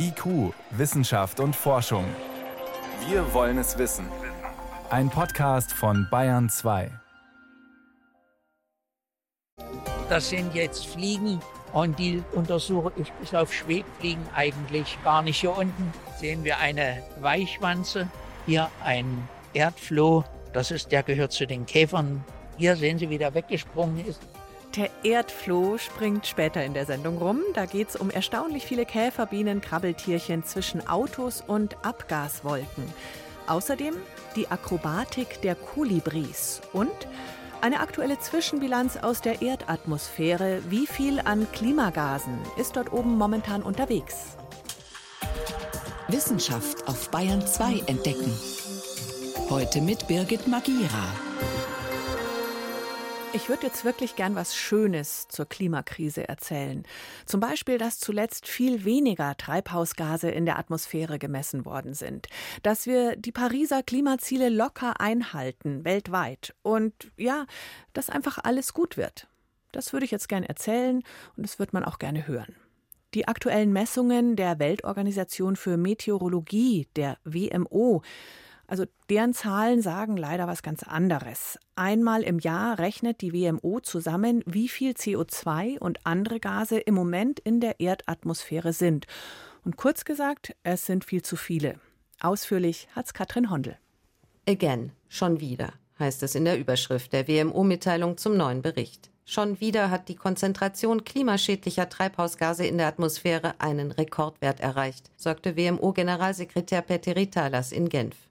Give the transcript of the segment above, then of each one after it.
IQ, Wissenschaft und Forschung. Wir wollen es wissen. Ein Podcast von Bayern 2. Das sind jetzt Fliegen und die untersuche ich bis auf Schwebfliegen eigentlich gar nicht. Hier unten sehen wir eine Weichwanze, hier ein Erdfloh, das ist, der gehört zu den Käfern. Hier sehen Sie, wie der weggesprungen ist. Der Erdfloh springt später in der Sendung rum. Da geht es um erstaunlich viele Käfer, Bienen, Krabbeltierchen zwischen Autos und Abgaswolken. Außerdem die Akrobatik der Kolibris und eine aktuelle Zwischenbilanz aus der Erdatmosphäre. Wie viel an Klimagasen ist dort oben momentan unterwegs? Wissenschaft auf Bayern 2 entdecken. Heute mit Birgit Magira. Ich würde jetzt wirklich gern was Schönes zur Klimakrise erzählen. Zum Beispiel, dass zuletzt viel weniger Treibhausgase in der Atmosphäre gemessen worden sind. Dass wir die Pariser Klimaziele locker einhalten, weltweit. Und ja, dass einfach alles gut wird. Das würde ich jetzt gern erzählen und das wird man auch gerne hören. Die aktuellen Messungen der Weltorganisation für Meteorologie, der WMO, also deren Zahlen sagen leider was ganz anderes. Einmal im Jahr rechnet die WMO zusammen, wie viel CO2 und andere Gase im Moment in der Erdatmosphäre sind. Und kurz gesagt, es sind viel zu viele. Ausführlich hat's Katrin Hondel. Again, schon wieder, heißt es in der Überschrift der WMO-Mitteilung zum neuen Bericht. Schon wieder hat die Konzentration klimaschädlicher Treibhausgase in der Atmosphäre einen Rekordwert erreicht, sagte WMO-Generalsekretär Petteri Talas in Genf.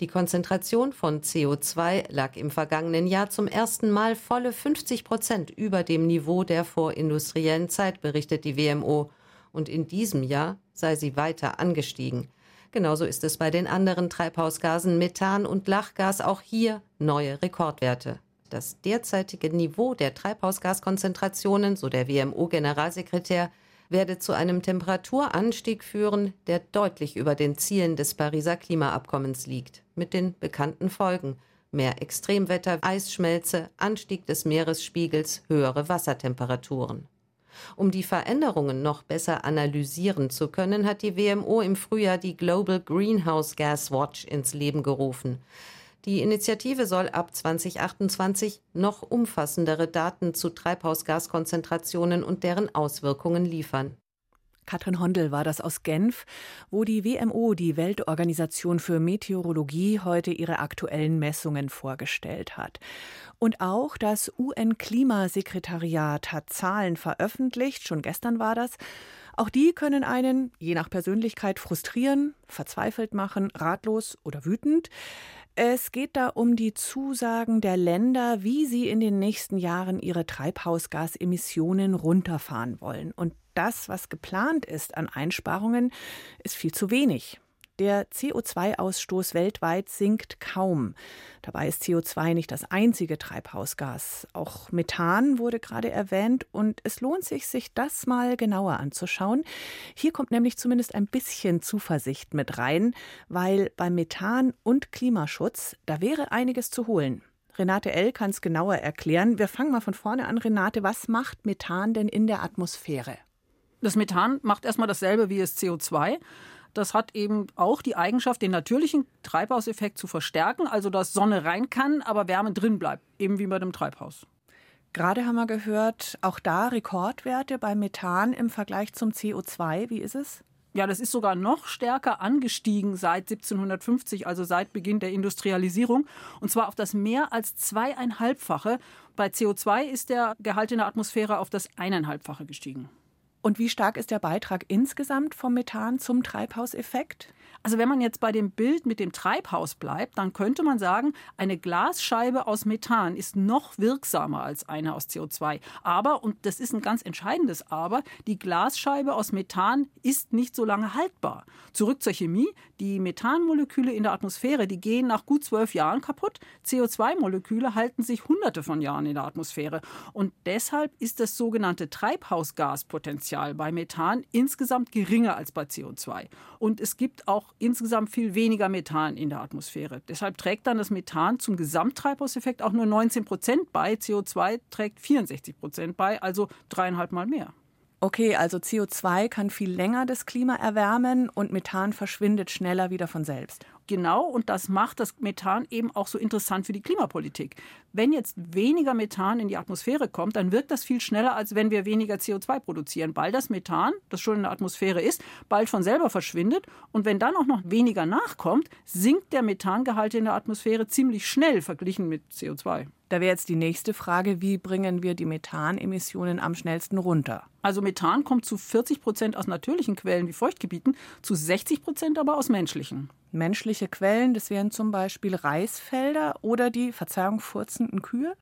Die Konzentration von CO2 lag im vergangenen Jahr zum ersten Mal volle 50 Prozent über dem Niveau der vorindustriellen Zeit, berichtet die WMO. Und in diesem Jahr sei sie weiter angestiegen. Genauso ist es bei den anderen Treibhausgasen Methan und Lachgas auch hier neue Rekordwerte. Das derzeitige Niveau der Treibhausgaskonzentrationen, so der WMO-Generalsekretär, werde zu einem Temperaturanstieg führen, der deutlich über den Zielen des Pariser Klimaabkommens liegt, mit den bekannten Folgen mehr Extremwetter, Eisschmelze, Anstieg des Meeresspiegels, höhere Wassertemperaturen. Um die Veränderungen noch besser analysieren zu können, hat die WMO im Frühjahr die Global Greenhouse Gas Watch ins Leben gerufen. Die Initiative soll ab 2028 noch umfassendere Daten zu Treibhausgaskonzentrationen und deren Auswirkungen liefern. Katrin Hondel war das aus Genf, wo die WMO, die Weltorganisation für Meteorologie, heute ihre aktuellen Messungen vorgestellt hat. Und auch das UN-Klimasekretariat hat Zahlen veröffentlicht, schon gestern war das. Auch die können einen, je nach Persönlichkeit, frustrieren, verzweifelt machen, ratlos oder wütend. Es geht da um die Zusagen der Länder, wie sie in den nächsten Jahren ihre Treibhausgasemissionen runterfahren wollen. Und das, was geplant ist an Einsparungen, ist viel zu wenig. Der CO2-Ausstoß weltweit sinkt kaum. Dabei ist CO2 nicht das einzige Treibhausgas. Auch Methan wurde gerade erwähnt und es lohnt sich, sich das mal genauer anzuschauen. Hier kommt nämlich zumindest ein bisschen Zuversicht mit rein, weil beim Methan und Klimaschutz, da wäre einiges zu holen. Renate L. kann es genauer erklären. Wir fangen mal von vorne an, Renate. Was macht Methan denn in der Atmosphäre? Das Methan macht erstmal dasselbe wie das CO2. Das hat eben auch die Eigenschaft, den natürlichen Treibhauseffekt zu verstärken, also dass Sonne rein kann, aber Wärme drin bleibt, eben wie bei dem Treibhaus. Gerade haben wir gehört, auch da Rekordwerte bei Methan im Vergleich zum CO2. Wie ist es? Ja, das ist sogar noch stärker angestiegen seit 1750, also seit Beginn der Industrialisierung. Und zwar auf das mehr als zweieinhalbfache. Bei CO2 ist der Gehalt in der Atmosphäre auf das eineinhalbfache gestiegen. Und wie stark ist der Beitrag insgesamt vom Methan zum Treibhauseffekt? Also wenn man jetzt bei dem Bild mit dem Treibhaus bleibt, dann könnte man sagen, eine Glasscheibe aus Methan ist noch wirksamer als eine aus CO2. Aber, und das ist ein ganz entscheidendes Aber, die Glasscheibe aus Methan ist nicht so lange haltbar. Zurück zur Chemie. Die Methanmoleküle in der Atmosphäre, die gehen nach gut zwölf Jahren kaputt. CO2-Moleküle halten sich hunderte von Jahren in der Atmosphäre. Und deshalb ist das sogenannte Treibhausgaspotenzial bei Methan insgesamt geringer als bei CO2. Und es gibt auch insgesamt viel weniger Methan in der Atmosphäre. Deshalb trägt dann das Methan zum Gesamttreibhauseffekt auch nur 19 Prozent bei. CO2 trägt 64 Prozent bei, also dreieinhalb Mal mehr. Okay, also CO2 kann viel länger das Klima erwärmen und Methan verschwindet schneller wieder von selbst. Genau, und das macht das Methan eben auch so interessant für die Klimapolitik. Wenn jetzt weniger Methan in die Atmosphäre kommt, dann wirkt das viel schneller, als wenn wir weniger CO2 produzieren, weil das Methan, das schon in der Atmosphäre ist, bald von selber verschwindet. Und wenn dann auch noch weniger nachkommt, sinkt der Methangehalt in der Atmosphäre ziemlich schnell verglichen mit CO2. Da wäre jetzt die nächste Frage, wie bringen wir die Methanemissionen am schnellsten runter? Also Methan kommt zu 40 Prozent aus natürlichen Quellen wie Feuchtgebieten, zu 60 Prozent aber aus menschlichen. Menschliche Quellen, das wären zum Beispiel Reisfelder oder die, Verzeihung, furzenden Kühe?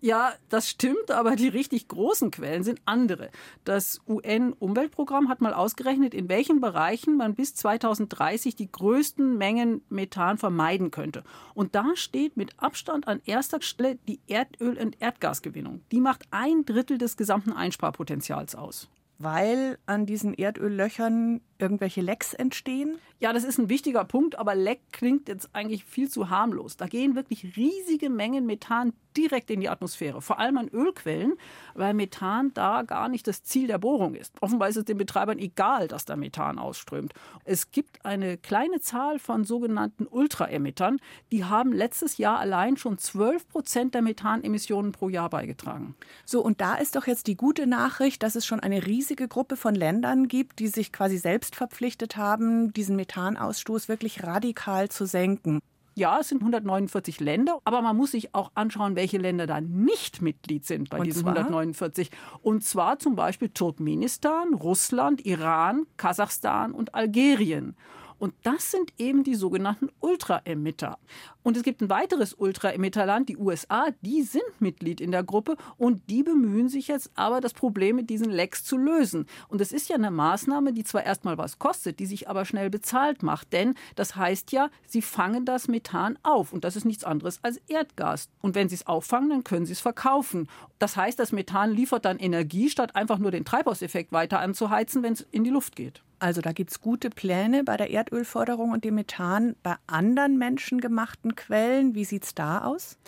Ja, das stimmt, aber die richtig großen Quellen sind andere. Das UN-Umweltprogramm hat mal ausgerechnet, in welchen Bereichen man bis 2030 die größten Mengen Methan vermeiden könnte. Und da steht mit Abstand an erster Stelle die Erdöl- und Erdgasgewinnung. Die macht ein Drittel des gesamten Einsparpotenzials aus weil an diesen Erdöllöchern irgendwelche Lecks entstehen? Ja, das ist ein wichtiger Punkt, aber Leck klingt jetzt eigentlich viel zu harmlos. Da gehen wirklich riesige Mengen Methan direkt in die Atmosphäre, vor allem an Ölquellen, weil Methan da gar nicht das Ziel der Bohrung ist. Offenbar ist es den Betreibern egal, dass da Methan ausströmt. Es gibt eine kleine Zahl von sogenannten Ultraemittern, die haben letztes Jahr allein schon 12 Prozent der Methanemissionen pro Jahr beigetragen. So, und da ist doch jetzt die gute Nachricht, dass es schon eine riesige Gruppe von Ländern gibt, die sich quasi selbst verpflichtet haben, diesen Methanausstoß wirklich radikal zu senken. Ja, es sind 149 Länder, aber man muss sich auch anschauen, welche Länder da nicht Mitglied sind bei Und diesen zwar? 149. Und zwar zum Beispiel Turkmenistan, Russland, Iran, Kasachstan und Algerien. Und das sind eben die sogenannten Ultraemitter. Und es gibt ein weiteres Ultraemitterland, die USA, die sind Mitglied in der Gruppe und die bemühen sich jetzt aber, das Problem mit diesen Lecks zu lösen. Und es ist ja eine Maßnahme, die zwar erstmal was kostet, die sich aber schnell bezahlt macht. Denn das heißt ja, sie fangen das Methan auf und das ist nichts anderes als Erdgas. Und wenn sie es auffangen, dann können sie es verkaufen. Das heißt, das Methan liefert dann Energie, statt einfach nur den Treibhauseffekt weiter anzuheizen, wenn es in die Luft geht. Also da gibt es gute Pläne bei der Erdölförderung und dem Methan bei anderen menschengemachten Quellen. Wie sieht es da aus?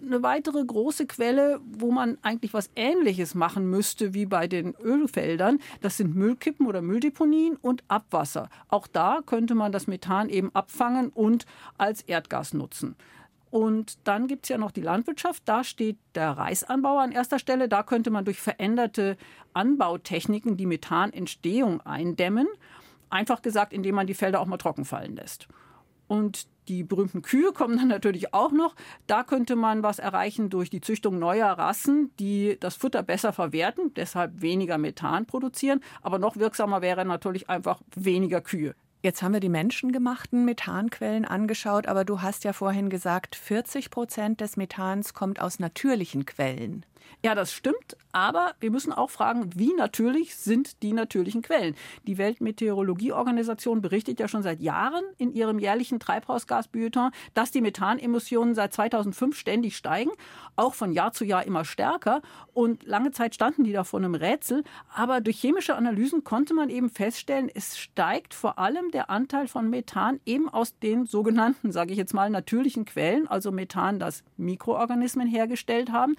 eine weitere große Quelle, wo man eigentlich was Ähnliches machen müsste wie bei den Ölfeldern, das sind Müllkippen oder Mülldeponien und Abwasser. Auch da könnte man das Methan eben abfangen und als Erdgas nutzen. Und dann gibt es ja noch die Landwirtschaft. Da steht der Reisanbau an erster Stelle. Da könnte man durch veränderte Anbautechniken die Methanentstehung eindämmen. Einfach gesagt, indem man die Felder auch mal trocken fallen lässt. Und die berühmten Kühe kommen dann natürlich auch noch. Da könnte man was erreichen durch die Züchtung neuer Rassen, die das Futter besser verwerten, deshalb weniger Methan produzieren. Aber noch wirksamer wäre natürlich einfach weniger Kühe. Jetzt haben wir die menschengemachten Methanquellen angeschaut, aber du hast ja vorhin gesagt, 40 Prozent des Methans kommt aus natürlichen Quellen. Ja, das stimmt, aber wir müssen auch fragen, wie natürlich sind die natürlichen Quellen? Die Weltmeteorologieorganisation berichtet ja schon seit Jahren in ihrem jährlichen Treibhausgasbulletin, dass die Methanemissionen seit 2005 ständig steigen, auch von Jahr zu Jahr immer stärker und lange Zeit standen die da vor einem Rätsel, aber durch chemische Analysen konnte man eben feststellen, es steigt vor allem der Anteil von Methan eben aus den sogenannten, sage ich jetzt mal, natürlichen Quellen, also Methan, das Mikroorganismen hergestellt haben,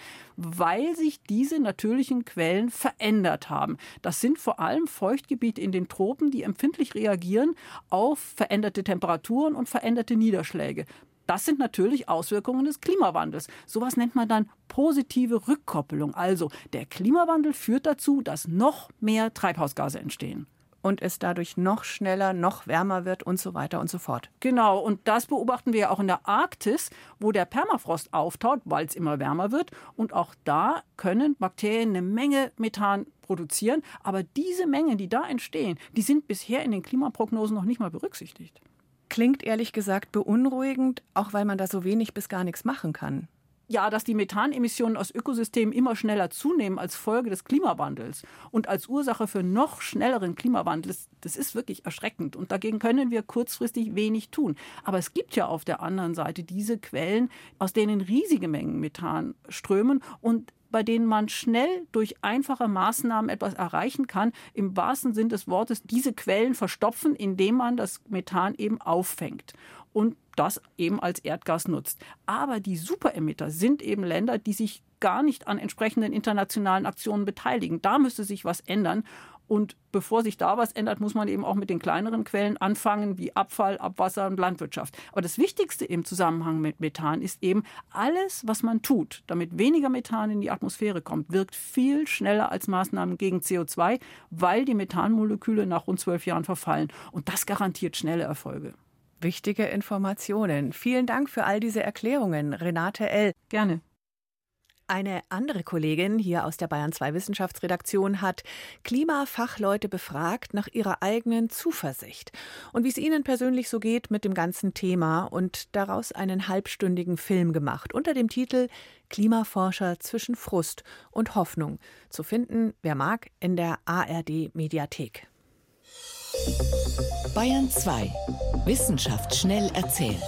weil sich diese natürlichen Quellen verändert haben. Das sind vor allem Feuchtgebiete in den Tropen, die empfindlich reagieren auf veränderte Temperaturen und veränderte Niederschläge. Das sind natürlich Auswirkungen des Klimawandels. Sowas nennt man dann positive Rückkoppelung. Also der Klimawandel führt dazu, dass noch mehr Treibhausgase entstehen und es dadurch noch schneller, noch wärmer wird und so weiter und so fort. Genau, und das beobachten wir ja auch in der Arktis, wo der Permafrost auftaut, weil es immer wärmer wird. Und auch da können Bakterien eine Menge Methan produzieren. Aber diese Mengen, die da entstehen, die sind bisher in den Klimaprognosen noch nicht mal berücksichtigt. Klingt ehrlich gesagt beunruhigend, auch weil man da so wenig bis gar nichts machen kann ja, dass die Methanemissionen aus Ökosystemen immer schneller zunehmen als Folge des Klimawandels und als Ursache für noch schnelleren Klimawandel, das ist wirklich erschreckend. Und dagegen können wir kurzfristig wenig tun. Aber es gibt ja auf der anderen Seite diese Quellen, aus denen riesige Mengen Methan strömen und bei denen man schnell durch einfache Maßnahmen etwas erreichen kann, im wahrsten Sinn des Wortes diese Quellen verstopfen, indem man das Methan eben auffängt. Und das eben als Erdgas nutzt. Aber die Superemitter sind eben Länder, die sich gar nicht an entsprechenden internationalen Aktionen beteiligen. Da müsste sich was ändern. Und bevor sich da was ändert, muss man eben auch mit den kleineren Quellen anfangen, wie Abfall, Abwasser und Landwirtschaft. Aber das Wichtigste im Zusammenhang mit Methan ist eben, alles, was man tut, damit weniger Methan in die Atmosphäre kommt, wirkt viel schneller als Maßnahmen gegen CO2, weil die Methanmoleküle nach rund zwölf Jahren verfallen. Und das garantiert schnelle Erfolge. Wichtige Informationen. Vielen Dank für all diese Erklärungen, Renate L. Gerne. Eine andere Kollegin hier aus der Bayern 2 Wissenschaftsredaktion hat Klimafachleute befragt nach ihrer eigenen Zuversicht und wie es ihnen persönlich so geht mit dem ganzen Thema und daraus einen halbstündigen Film gemacht unter dem Titel Klimaforscher zwischen Frust und Hoffnung zu finden, wer mag, in der ARD Mediathek. Bayern 2 Wissenschaft schnell erzählt.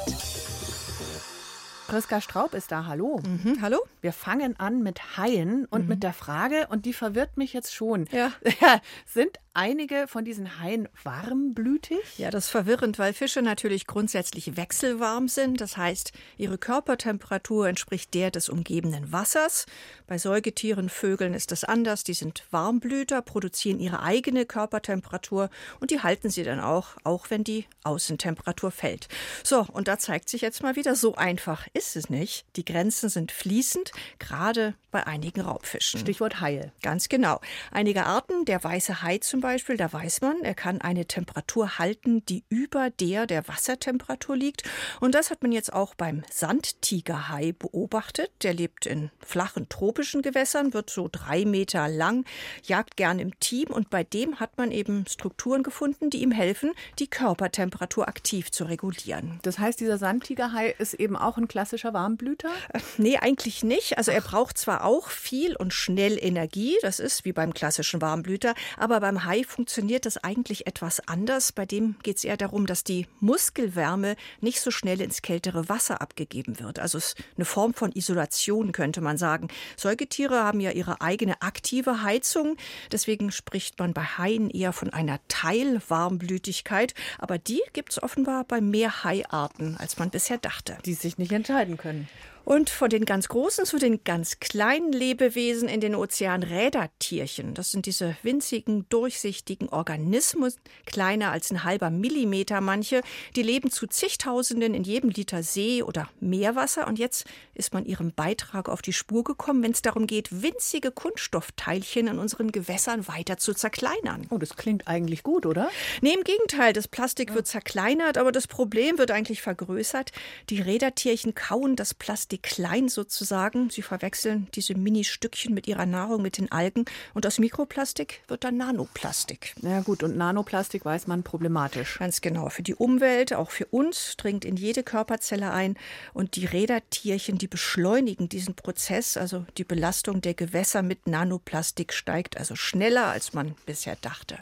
Priska Straub ist da. Hallo. Mhm, hallo. Wir fangen an mit Haien und mhm. mit der Frage, und die verwirrt mich jetzt schon. Ja. Sind einige von diesen Haien warmblütig? Ja, das ist verwirrend, weil Fische natürlich grundsätzlich wechselwarm sind. Das heißt, ihre Körpertemperatur entspricht der des umgebenden Wassers. Bei Säugetieren, Vögeln ist das anders. Die sind Warmblüter, produzieren ihre eigene Körpertemperatur und die halten sie dann auch, auch wenn die Außentemperatur fällt. So, und da zeigt sich jetzt mal wieder, so einfach ist es nicht. Die Grenzen sind fließend, gerade bei einigen Raubfischen. Stichwort Haie. Ganz genau. Einige Arten, der weiße Hai zum Beispiel, da weiß man, er kann eine Temperatur halten, die über der der Wassertemperatur liegt. Und das hat man jetzt auch beim Sandtigerhai beobachtet. Der lebt in flachen tropischen Gewässern, wird so drei Meter lang, jagt gern im Team und bei dem hat man eben Strukturen gefunden, die ihm helfen, die Körpertemperatur aktiv zu regulieren. Das heißt, dieser Sandtigerhai ist eben auch ein klassischer Warmblüter? Äh, nee, eigentlich nicht. Also er braucht zwar auch viel und schnell Energie, das ist wie beim klassischen Warmblüter, aber beim Hai Hai funktioniert das eigentlich etwas anders. Bei dem geht es eher darum, dass die Muskelwärme nicht so schnell ins kältere Wasser abgegeben wird. Also es ist eine Form von Isolation, könnte man sagen. Säugetiere haben ja ihre eigene aktive Heizung. Deswegen spricht man bei Haien eher von einer Teilwarmblütigkeit. Aber die gibt es offenbar bei mehr Haiarten, als man bisher dachte. Die sich nicht entscheiden können. Und von den ganz großen zu den ganz kleinen Lebewesen in den Ozeanen Rädertierchen. Das sind diese winzigen, durchsichtigen Organismen, kleiner als ein halber Millimeter manche. Die leben zu zigtausenden in jedem Liter See- oder Meerwasser. Und jetzt ist man ihrem Beitrag auf die Spur gekommen, wenn es darum geht, winzige Kunststoffteilchen in unseren Gewässern weiter zu zerkleinern. Oh, das klingt eigentlich gut, oder? Nee, im Gegenteil. Das Plastik ja. wird zerkleinert, aber das Problem wird eigentlich vergrößert. Die Rädertierchen kauen das Plastik die klein sozusagen. Sie verwechseln diese Mini-Stückchen mit ihrer Nahrung, mit den Algen. Und aus Mikroplastik wird dann Nanoplastik. Na gut, und Nanoplastik weiß man problematisch. Ganz genau. Für die Umwelt, auch für uns, dringt in jede Körperzelle ein. Und die Rädertierchen, die beschleunigen diesen Prozess. Also die Belastung der Gewässer mit Nanoplastik steigt also schneller, als man bisher dachte.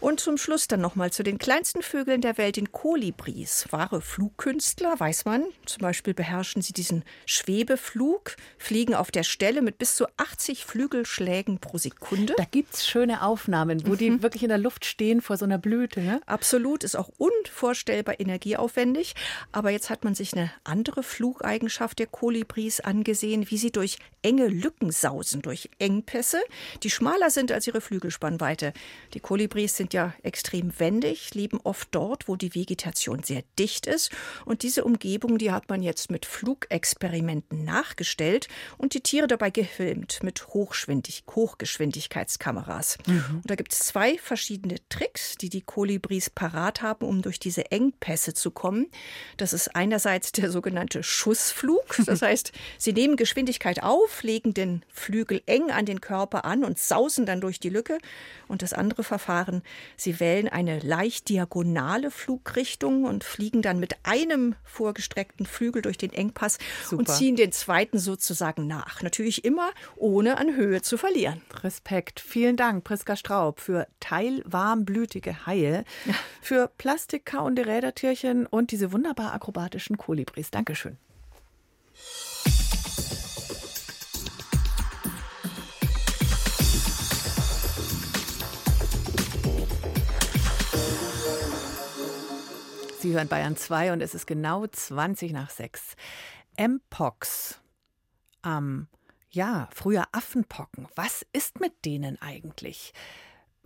Und zum Schluss dann nochmal zu den kleinsten Vögeln der Welt, den Kolibris. Wahre Flugkünstler, weiß man. Zum Beispiel beherrschen sie diesen Schwebeflug, fliegen auf der Stelle mit bis zu 80 Flügelschlägen pro Sekunde. Da gibt es schöne Aufnahmen, wo die mhm. wirklich in der Luft stehen vor so einer Blüte. Ne? Absolut, ist auch unvorstellbar energieaufwendig. Aber jetzt hat man sich eine andere Flugeigenschaft der Kolibris angesehen, wie sie durch enge Lücken sausen, durch Engpässe, die schmaler sind als ihre Flügelspannweite. Die Kolibris sind ja extrem wendig, leben oft dort, wo die Vegetation sehr dicht ist. Und diese Umgebung, die hat man jetzt mit Flugexperimenten nachgestellt und die Tiere dabei gefilmt mit Hochschwindig Hochgeschwindigkeitskameras. Mhm. Und da gibt es zwei verschiedene Tricks, die die Kolibris parat haben, um durch diese Engpässe zu kommen. Das ist einerseits der sogenannte Schussflug. Das heißt, sie nehmen Geschwindigkeit auf, legen den Flügel eng an den Körper an und sausen dann durch die Lücke. Und das andere Verfahren, sie wählen eine leicht diagonale Flugrichtung und fliegen dann mit einem vorgestreckten Flügel durch den Engpass Super. und ziehen den zweiten sozusagen nach. Natürlich immer ohne an Höhe zu verlieren. Respekt. Vielen Dank, Priska Straub, für teilwarmblütige Haie, für plastikkauende Rädertierchen und diese wunderbar akrobatischen Kolibris. Dankeschön. Sie hören Bayern 2 und es ist genau 20 nach 6. Mpox. Ähm, ja, früher Affenpocken. Was ist mit denen eigentlich?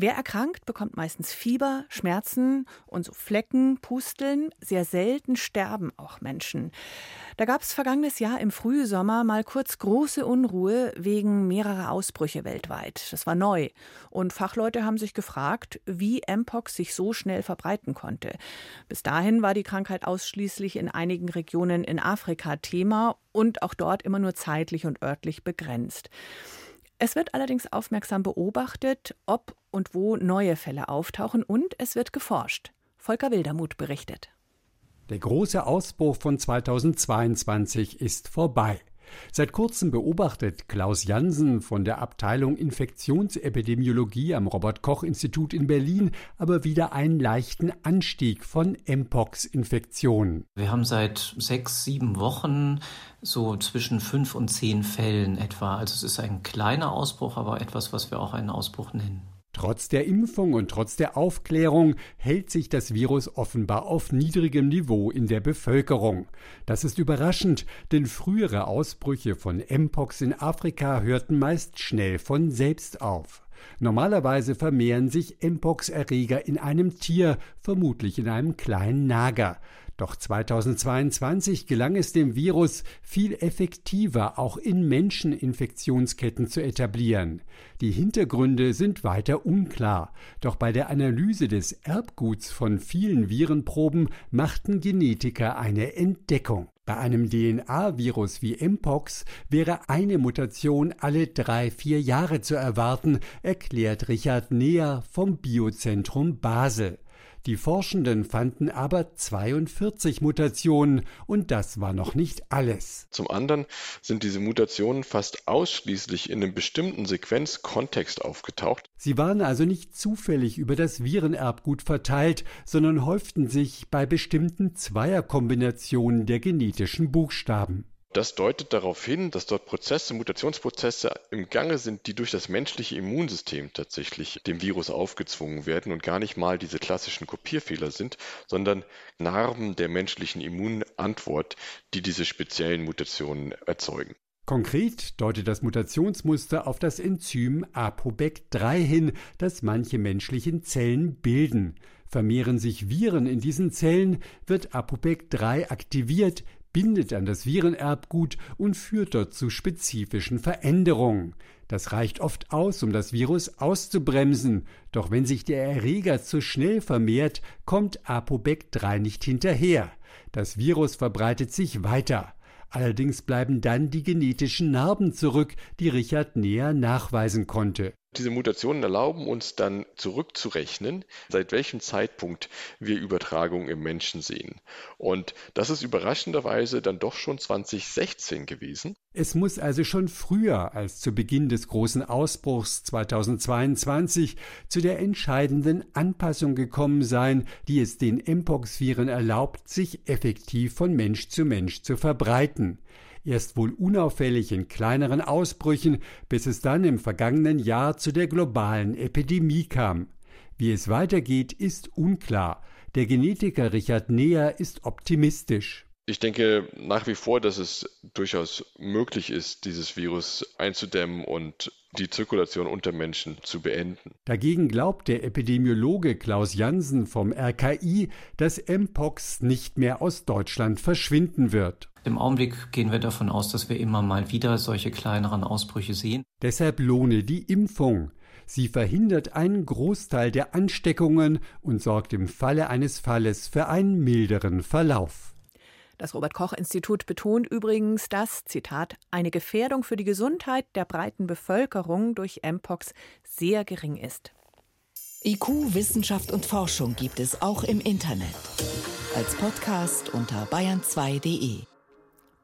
Wer erkrankt, bekommt meistens Fieber, Schmerzen und so Flecken, Pusteln. Sehr selten sterben auch Menschen. Da gab es vergangenes Jahr im Frühsommer mal kurz große Unruhe wegen mehrerer Ausbrüche weltweit. Das war neu. Und Fachleute haben sich gefragt, wie Mpox sich so schnell verbreiten konnte. Bis dahin war die Krankheit ausschließlich in einigen Regionen in Afrika Thema und auch dort immer nur zeitlich und örtlich begrenzt. Es wird allerdings aufmerksam beobachtet, ob und wo neue Fälle auftauchen und es wird geforscht. Volker Wildermuth berichtet. Der große Ausbruch von 2022 ist vorbei. Seit kurzem beobachtet Klaus Jansen von der Abteilung Infektionsepidemiologie am Robert Koch Institut in Berlin aber wieder einen leichten Anstieg von Mpox-Infektionen. Wir haben seit sechs, sieben Wochen so zwischen fünf und zehn Fällen etwa. Also es ist ein kleiner Ausbruch, aber etwas, was wir auch einen Ausbruch nennen. Trotz der Impfung und trotz der Aufklärung hält sich das Virus offenbar auf niedrigem Niveau in der Bevölkerung. Das ist überraschend, denn frühere Ausbrüche von Mpox in Afrika hörten meist schnell von selbst auf. Normalerweise vermehren sich Mpox-Erreger in einem Tier, vermutlich in einem kleinen Nager. Doch 2022 gelang es dem Virus, viel effektiver auch in Menschen Infektionsketten zu etablieren. Die Hintergründe sind weiter unklar, doch bei der Analyse des Erbguts von vielen Virenproben machten Genetiker eine Entdeckung. Bei einem DNA-Virus wie Mpox wäre eine Mutation alle drei, vier Jahre zu erwarten, erklärt Richard Neher vom Biozentrum Basel. Die Forschenden fanden aber 42 Mutationen und das war noch nicht alles. Zum anderen sind diese Mutationen fast ausschließlich in einem bestimmten Sequenzkontext aufgetaucht. Sie waren also nicht zufällig über das Virenerbgut verteilt, sondern häuften sich bei bestimmten Zweierkombinationen der genetischen Buchstaben. Das deutet darauf hin, dass dort Prozesse, Mutationsprozesse im Gange sind, die durch das menschliche Immunsystem tatsächlich dem Virus aufgezwungen werden und gar nicht mal diese klassischen Kopierfehler sind, sondern Narben der menschlichen Immunantwort, die diese speziellen Mutationen erzeugen. Konkret deutet das Mutationsmuster auf das Enzym ApoBec3 hin, das manche menschlichen Zellen bilden. Vermehren sich Viren in diesen Zellen, wird ApoBec3 aktiviert, bindet an das Virenerbgut und führt dort zu spezifischen Veränderungen. Das reicht oft aus, um das Virus auszubremsen, doch wenn sich der Erreger zu schnell vermehrt, kommt ApoBec3 nicht hinterher. Das Virus verbreitet sich weiter. Allerdings bleiben dann die genetischen Narben zurück, die Richard näher nachweisen konnte. Diese Mutationen erlauben uns dann zurückzurechnen, seit welchem Zeitpunkt wir Übertragungen im Menschen sehen. Und das ist überraschenderweise dann doch schon 2016 gewesen. Es muss also schon früher als zu Beginn des großen Ausbruchs 2022 zu der entscheidenden Anpassung gekommen sein, die es den Mpox-Viren erlaubt, sich effektiv von Mensch zu Mensch zu verbreiten erst wohl unauffällig in kleineren Ausbrüchen, bis es dann im vergangenen Jahr zu der globalen Epidemie kam. Wie es weitergeht, ist unklar. Der Genetiker Richard Neher ist optimistisch. Ich denke nach wie vor, dass es durchaus möglich ist, dieses Virus einzudämmen und die Zirkulation unter Menschen zu beenden. Dagegen glaubt der Epidemiologe Klaus Jansen vom RKI, dass Mpox nicht mehr aus Deutschland verschwinden wird. Im Augenblick gehen wir davon aus, dass wir immer mal wieder solche kleineren Ausbrüche sehen. Deshalb lohne die Impfung. Sie verhindert einen Großteil der Ansteckungen und sorgt im Falle eines Falles für einen milderen Verlauf. Das Robert Koch Institut betont übrigens, dass, Zitat, eine Gefährdung für die Gesundheit der breiten Bevölkerung durch Mpox sehr gering ist. IQ, Wissenschaft und Forschung gibt es auch im Internet. Als Podcast unter bayern2.de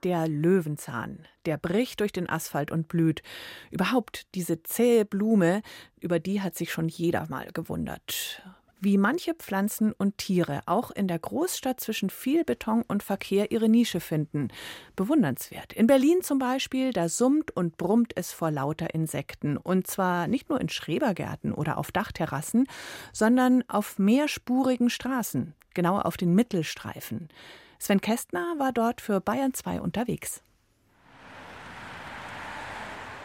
der Löwenzahn. Der bricht durch den Asphalt und blüht. Überhaupt diese zähe Blume, über die hat sich schon jeder mal gewundert. Wie manche Pflanzen und Tiere auch in der Großstadt zwischen viel Beton und Verkehr ihre Nische finden. Bewundernswert. In Berlin zum Beispiel, da summt und brummt es vor lauter Insekten. Und zwar nicht nur in Schrebergärten oder auf Dachterrassen, sondern auf mehrspurigen Straßen, genauer auf den Mittelstreifen. Sven Kästner war dort für Bayern 2 unterwegs.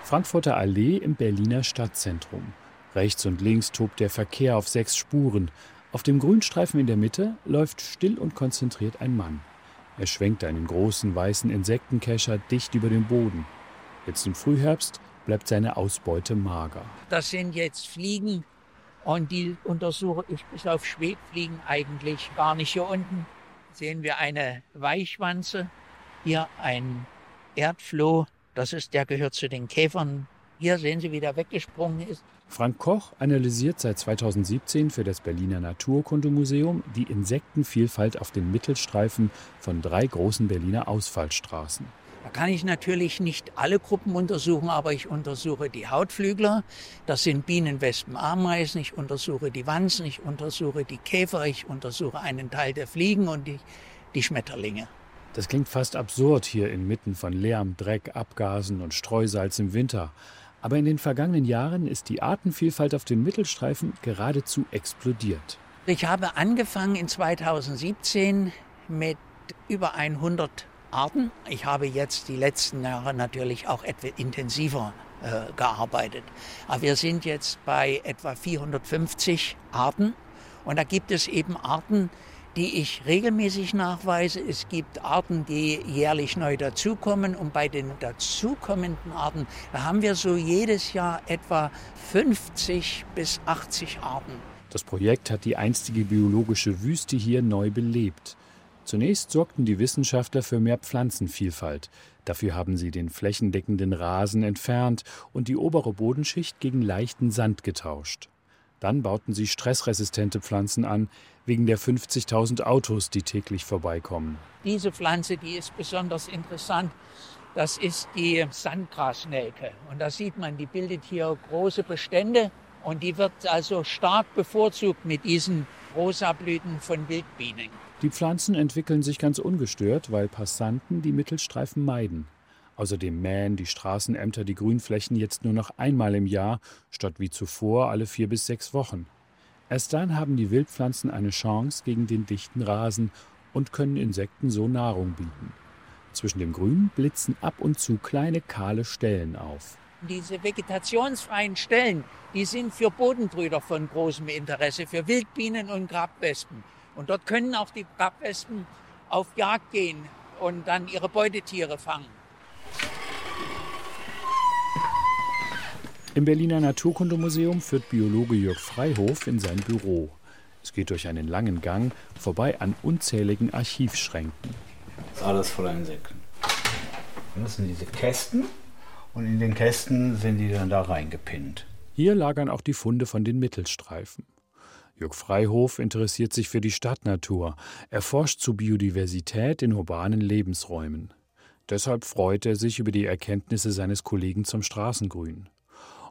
Frankfurter Allee im Berliner Stadtzentrum. Rechts und links tobt der Verkehr auf sechs Spuren. Auf dem Grünstreifen in der Mitte läuft still und konzentriert ein Mann. Er schwenkt einen großen weißen Insektenkescher dicht über den Boden. Jetzt im Frühherbst bleibt seine Ausbeute mager. Das sind jetzt Fliegen und die untersuche ich bis auf Schwebfliegen eigentlich gar nicht. Hier unten sehen wir eine Weichwanze, hier ein Erdfloh, das ist, der gehört zu den Käfern. Hier sehen Sie, wie der weggesprungen ist. Frank Koch analysiert seit 2017 für das Berliner Naturkundemuseum die Insektenvielfalt auf den Mittelstreifen von drei großen Berliner Ausfallstraßen. Da kann ich natürlich nicht alle Gruppen untersuchen, aber ich untersuche die Hautflügler. Das sind Bienen, Wespen, Ameisen. Ich untersuche die Wanzen, ich untersuche die Käfer, ich untersuche einen Teil der Fliegen und die, die Schmetterlinge. Das klingt fast absurd hier inmitten von Lärm, Dreck, Abgasen und Streusalz im Winter. Aber in den vergangenen Jahren ist die Artenvielfalt auf den Mittelstreifen geradezu explodiert. Ich habe angefangen in 2017 mit über 100 Arten. Ich habe jetzt die letzten Jahre natürlich auch etwas intensiver äh, gearbeitet. Aber wir sind jetzt bei etwa 450 Arten. Und da gibt es eben Arten, die ich regelmäßig nachweise. Es gibt Arten, die jährlich neu dazukommen. Und bei den dazukommenden Arten, da haben wir so jedes Jahr etwa 50 bis 80 Arten. Das Projekt hat die einstige biologische Wüste hier neu belebt. Zunächst sorgten die Wissenschaftler für mehr Pflanzenvielfalt. Dafür haben sie den flächendeckenden Rasen entfernt und die obere Bodenschicht gegen leichten Sand getauscht. Dann bauten sie stressresistente Pflanzen an, wegen der 50.000 Autos, die täglich vorbeikommen. Diese Pflanze, die ist besonders interessant. Das ist die Sandgrasnelke. Und da sieht man, die bildet hier große Bestände und die wird also stark bevorzugt mit diesen Rosablüten von Wildbienen. Die Pflanzen entwickeln sich ganz ungestört, weil Passanten die Mittelstreifen meiden. Außerdem mähen die Straßenämter die Grünflächen jetzt nur noch einmal im Jahr, statt wie zuvor alle vier bis sechs Wochen. Erst dann haben die Wildpflanzen eine Chance gegen den dichten Rasen und können Insekten so Nahrung bieten. Zwischen dem Grün blitzen ab und zu kleine kahle Stellen auf. Diese vegetationsfreien Stellen, die sind für Bodenbrüder von großem Interesse, für Wildbienen und Grabwespen. Und dort können auch die Grabwespen auf Jagd gehen und dann ihre Beutetiere fangen. Im Berliner Naturkundemuseum führt Biologe Jörg Freihof in sein Büro. Es geht durch einen langen Gang vorbei an unzähligen Archivschränken. Das ist alles voller Insekten. Das sind diese Kästen und in den Kästen sind die dann da reingepinnt. Hier lagern auch die Funde von den Mittelstreifen. Jörg Freihof interessiert sich für die Stadtnatur. Er forscht zu Biodiversität in urbanen Lebensräumen. Deshalb freut er sich über die Erkenntnisse seines Kollegen zum Straßengrün.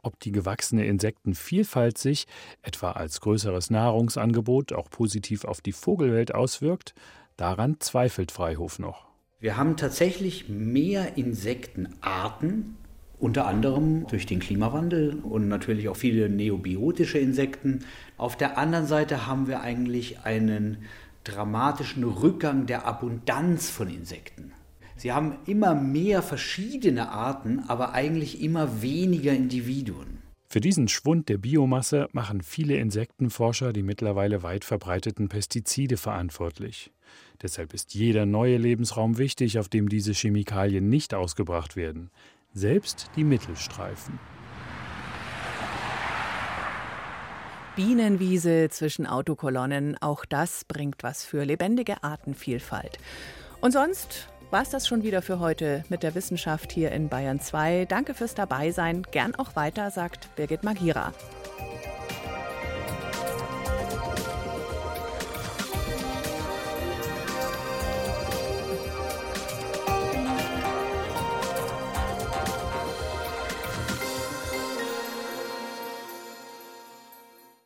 Ob die gewachsene Insektenvielfalt sich, etwa als größeres Nahrungsangebot, auch positiv auf die Vogelwelt auswirkt, daran zweifelt Freihof noch. Wir haben tatsächlich mehr Insektenarten unter anderem durch den Klimawandel und natürlich auch viele neobiotische Insekten. Auf der anderen Seite haben wir eigentlich einen dramatischen Rückgang der Abundanz von Insekten. Sie haben immer mehr verschiedene Arten, aber eigentlich immer weniger Individuen. Für diesen Schwund der Biomasse machen viele Insektenforscher die mittlerweile weit verbreiteten Pestizide verantwortlich. Deshalb ist jeder neue Lebensraum wichtig, auf dem diese Chemikalien nicht ausgebracht werden selbst die Mittelstreifen. Bienenwiese zwischen Autokolonnen, auch das bringt was für lebendige Artenvielfalt. Und sonst war es das schon wieder für heute mit der Wissenschaft hier in Bayern 2. Danke fürs Dabeisein. Gern auch weiter, sagt Birgit Magira.